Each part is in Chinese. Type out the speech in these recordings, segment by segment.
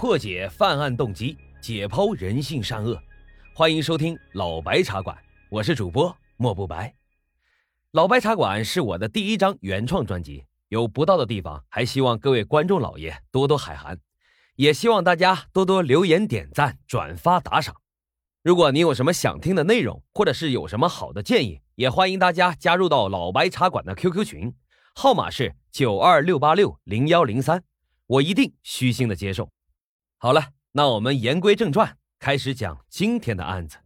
破解犯案动机，解剖人性善恶。欢迎收听老白茶馆，我是主播莫不白。老白茶馆是我的第一张原创专辑，有不到的地方，还希望各位观众老爷多多海涵，也希望大家多多留言、点赞、转发、打赏。如果你有什么想听的内容，或者是有什么好的建议，也欢迎大家加入到老白茶馆的 QQ 群，号码是九二六八六零幺零三，我一定虚心的接受。好了，那我们言归正传，开始讲今天的案子。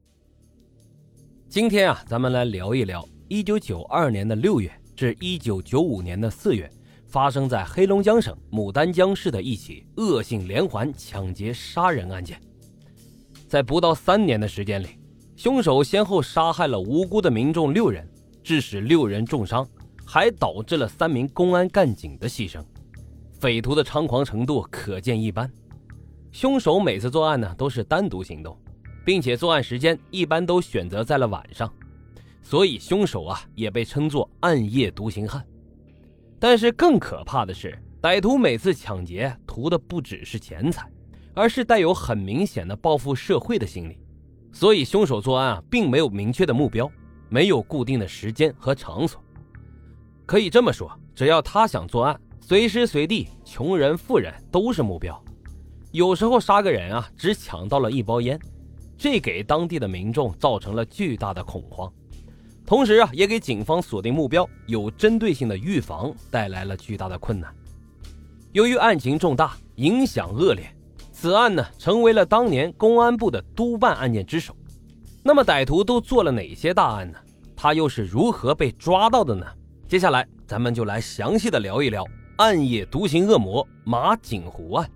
今天啊，咱们来聊一聊一九九二年的六月至一九九五年的四月，发生在黑龙江省牡丹江市的一起恶性连环抢劫杀人案件。在不到三年的时间里，凶手先后杀害了无辜的民众六人，致使六人重伤，还导致了三名公安干警的牺牲。匪徒的猖狂程度可见一斑。凶手每次作案呢都是单独行动，并且作案时间一般都选择在了晚上，所以凶手啊也被称作暗夜独行汉。但是更可怕的是，歹徒每次抢劫图的不只是钱财，而是带有很明显的报复社会的心理。所以凶手作案啊并没有明确的目标，没有固定的时间和场所。可以这么说，只要他想作案，随时随地，穷人富人都是目标。有时候杀个人啊，只抢到了一包烟，这给当地的民众造成了巨大的恐慌，同时啊，也给警方锁定目标、有针对性的预防带来了巨大的困难。由于案情重大，影响恶劣，此案呢成为了当年公安部的督办案件之首。那么歹徒都做了哪些大案呢？他又是如何被抓到的呢？接下来咱们就来详细的聊一聊暗夜独行恶魔马景湖案。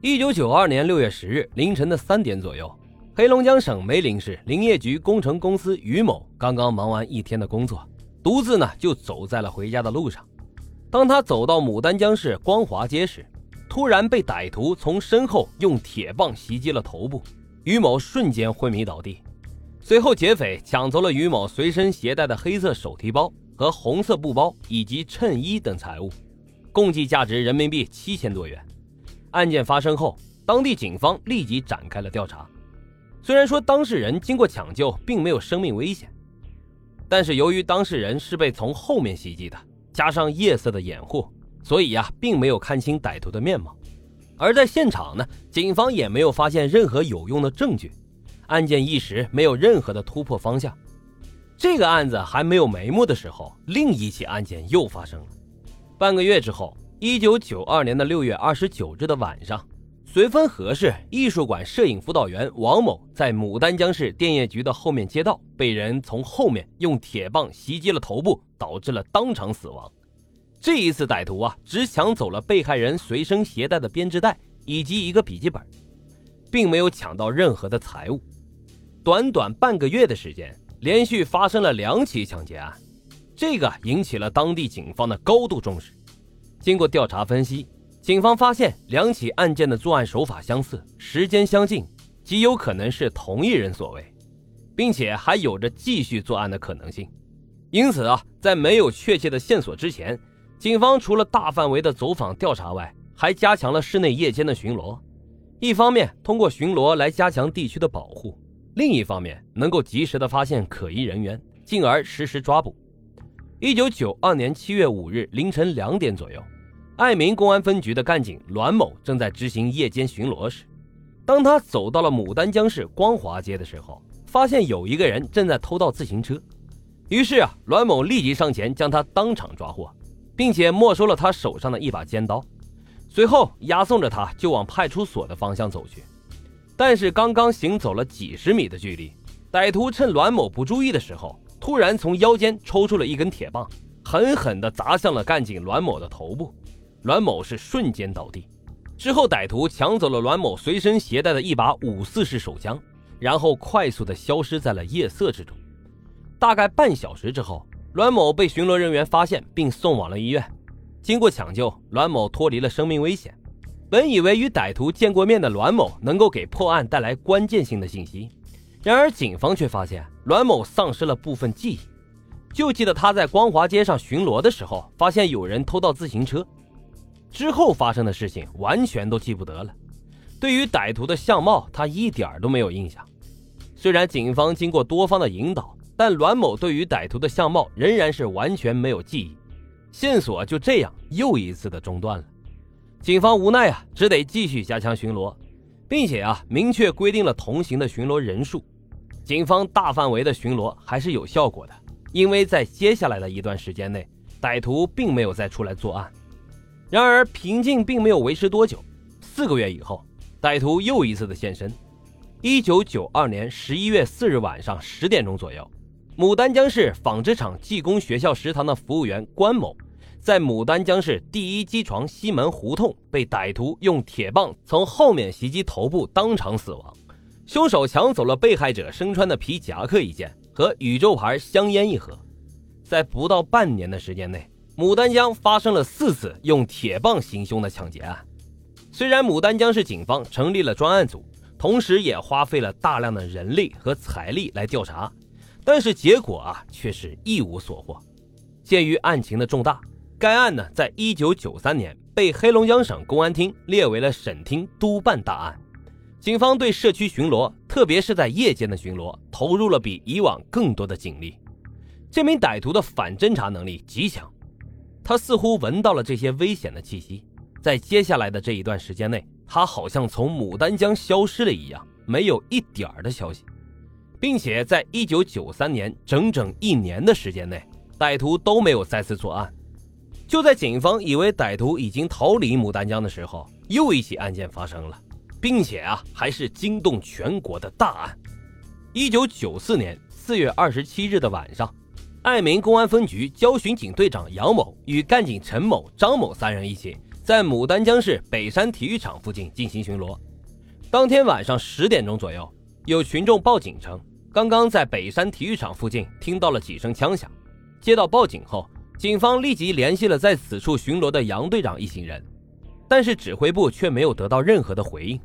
一九九二年六月十日凌晨的三点左右，黑龙江省梅林市林业局工程公司于某刚刚忙完一天的工作，独自呢就走在了回家的路上。当他走到牡丹江市光华街时，突然被歹徒从身后用铁棒袭击了头部，于某瞬间昏迷倒地。随后，劫匪抢走了于某随身携带的黑色手提包和红色布包以及衬衣等财物，共计价值人民币七千多元。案件发生后，当地警方立即展开了调查。虽然说当事人经过抢救并没有生命危险，但是由于当事人是被从后面袭击的，加上夜色的掩护，所以呀，并没有看清歹徒的面貌。而在现场呢，警方也没有发现任何有用的证据，案件一时没有任何的突破方向。这个案子还没有眉目的时候，另一起案件又发生了。半个月之后。一九九二年的六月二十九日的晚上，绥芬河市艺术馆摄影辅导员王某在牡丹江市电业局的后面街道被人从后面用铁棒袭击了头部，导致了当场死亡。这一次歹徒啊，只抢走了被害人随身携带的编织袋以及一个笔记本，并没有抢到任何的财物。短短半个月的时间，连续发生了两起抢劫案，这个引起了当地警方的高度重视。经过调查分析，警方发现两起案件的作案手法相似，时间相近，极有可能是同一人所为，并且还有着继续作案的可能性。因此啊，在没有确切的线索之前，警方除了大范围的走访调查外，还加强了室内夜间的巡逻。一方面通过巡逻来加强地区的保护，另一方面能够及时的发现可疑人员，进而实施抓捕。一九九二年七月五日凌晨两点左右，爱民公安分局的干警栾某正在执行夜间巡逻时，当他走到了牡丹江市光华街的时候，发现有一个人正在偷盗自行车。于是啊，栾某立即上前将他当场抓获，并且没收了他手上的一把尖刀，随后押送着他就往派出所的方向走去。但是刚刚行走了几十米的距离，歹徒趁栾某不注意的时候。突然从腰间抽出了一根铁棒，狠狠地砸向了干警栾某的头部，栾某是瞬间倒地。之后，歹徒抢走了栾某随身携带的一把五四式手枪，然后快速地消失在了夜色之中。大概半小时之后，栾某被巡逻人员发现并送往了医院。经过抢救，栾某脱离了生命危险。本以为与歹徒见过面的栾某能够给破案带来关键性的信息。然而，警方却发现栾某丧失了部分记忆，就记得他在光华街上巡逻的时候，发现有人偷盗自行车。之后发生的事情完全都记不得了。对于歹徒的相貌，他一点都没有印象。虽然警方经过多方的引导，但栾某对于歹徒的相貌仍然是完全没有记忆，线索就这样又一次的中断了。警方无奈啊，只得继续加强巡逻，并且啊，明确规定了同行的巡逻人数。警方大范围的巡逻还是有效果的，因为在接下来的一段时间内，歹徒并没有再出来作案。然而，平静并没有维持多久，四个月以后，歹徒又一次的现身。一九九二年十一月四日晚上十点钟左右，牡丹江市纺织厂技工学校食堂的服务员关某。在牡丹江市第一机床西门胡同，被歹徒用铁棒从后面袭击头部，当场死亡。凶手抢走了被害者身穿的皮夹克一件和宇宙牌香烟一盒。在不到半年的时间内，牡丹江发生了四次用铁棒行凶的抢劫案。虽然牡丹江市警方成立了专案组，同时也花费了大量的人力和财力来调查，但是结果啊却是一无所获。鉴于案情的重大。该案呢，在一九九三年被黑龙江省公安厅列为了省厅督办大案。警方对社区巡逻，特别是在夜间的巡逻，投入了比以往更多的警力。这名歹徒的反侦查能力极强，他似乎闻到了这些危险的气息。在接下来的这一段时间内，他好像从牡丹江消失了一样，没有一点儿的消息，并且在一九九三年整整一年的时间内，歹徒都没有再次作案。就在警方以为歹徒已经逃离牡丹江的时候，又一起案件发生了，并且啊，还是惊动全国的大案。一九九四年四月二十七日的晚上，爱民公安分局交巡警队长杨某与干警陈某、张某三人一起在牡丹江市北山体育场附近进行巡逻。当天晚上十点钟左右，有群众报警称，刚刚在北山体育场附近听到了几声枪响。接到报警后。警方立即联系了在此处巡逻的杨队长一行人，但是指挥部却没有得到任何的回应。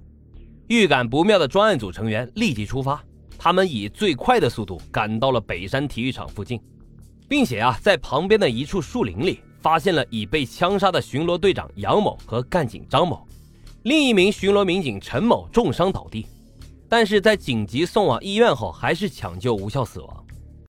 预感不妙的专案组成员立即出发，他们以最快的速度赶到了北山体育场附近，并且啊，在旁边的一处树林里发现了已被枪杀的巡逻队长杨某和干警张某，另一名巡逻民警陈某重伤倒地，但是在紧急送往医院后还是抢救无效死亡。